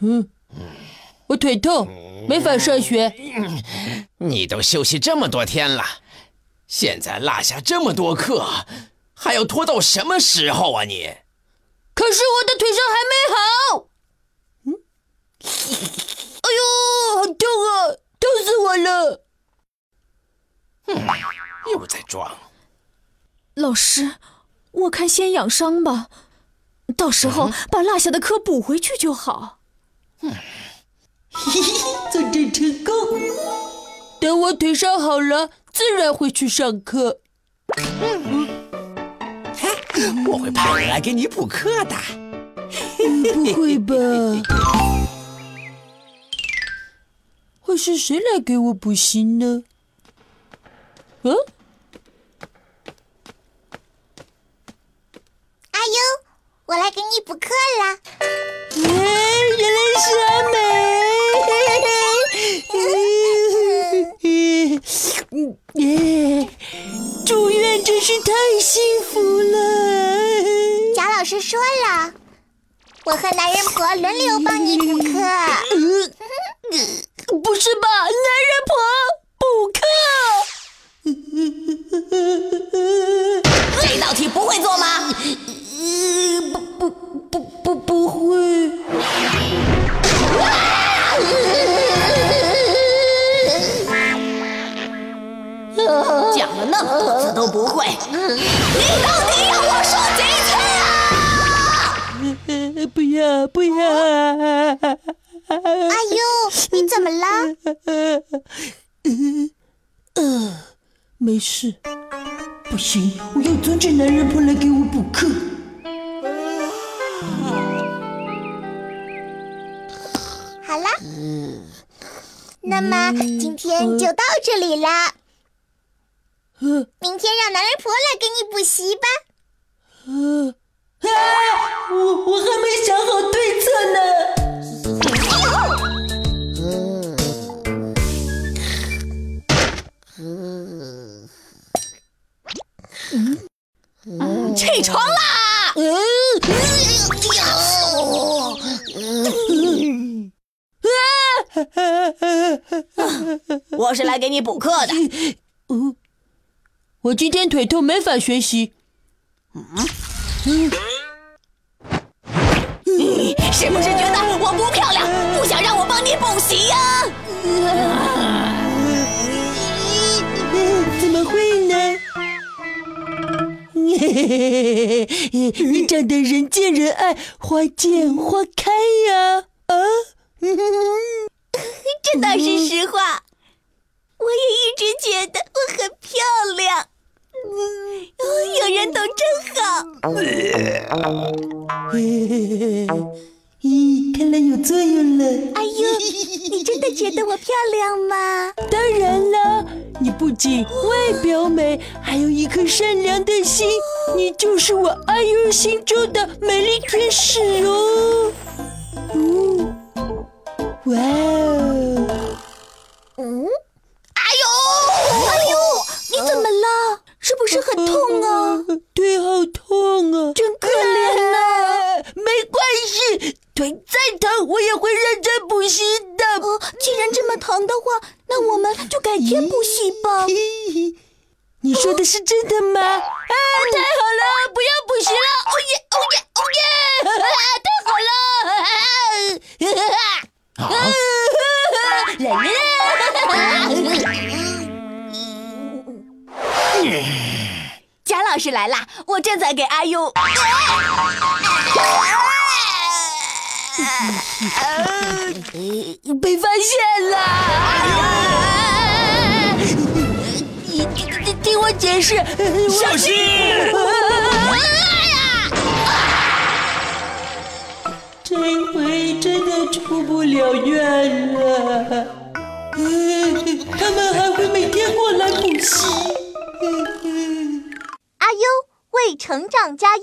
嗯，我腿痛，没法上学。你都休息这么多天了，现在落下这么多课，还要拖到什么时候啊你？可是我的腿伤还没好。嗯，哎呦，好痛啊，痛死我了！嗯，又在装。老师，我看先养伤吧，到时候把落下的课补回去就好。嗯，嘿嘿，作战成功。等我腿伤好了，自然会去上课。嗯，我会派人来给你补课的。不会吧？会是谁来给我补习呢？嗯？阿优我来给你补课了！哎，太幸福了。贾老师说了，我和男人婆轮流帮你补课。不是吧，讲了那么多次都不会，你到底要我说几次啊？不要不要！哎呦，你怎么了？呃，没事。不行，我要阻止男人婆来给我补课。好了，那么今天就到这里了。明天让男人婆来给你补习吧。嗯，啊，我我还没想好对策呢。嗯，起床啦！嗯我是来给你补课的。嗯，我今天腿痛，没法学习。嗯，是不是觉得我不漂亮，不想让我帮你补习呀？怎么会呢？你长得人见人爱，花见花开呀！啊，这倒是实话。我也一直觉得我很漂亮。有人懂真好。咦，看来有作用了。哎呦，你真的觉得我漂亮吗？当然了，你不仅外表美，还有一颗善良的心，你就是我阿优心中的美丽天使哦。哦，哇哦，嗯，哎呦，哎呦，你怎么了？是不是很痛啊？腿好痛啊，真可怜呐。没关系。腿再疼，我也会认真补习的。哦，既然这么疼的话，那我们就改天补习吧。你说的是真的吗？啊，太好了，不要补习了！哦耶，哦耶，哦耶！太好了！来了，贾老师来啦，我正在给阿优。被发现了！解释，小心！这回真的出不了院了。他们还会每天过来补习。阿优为成长加油。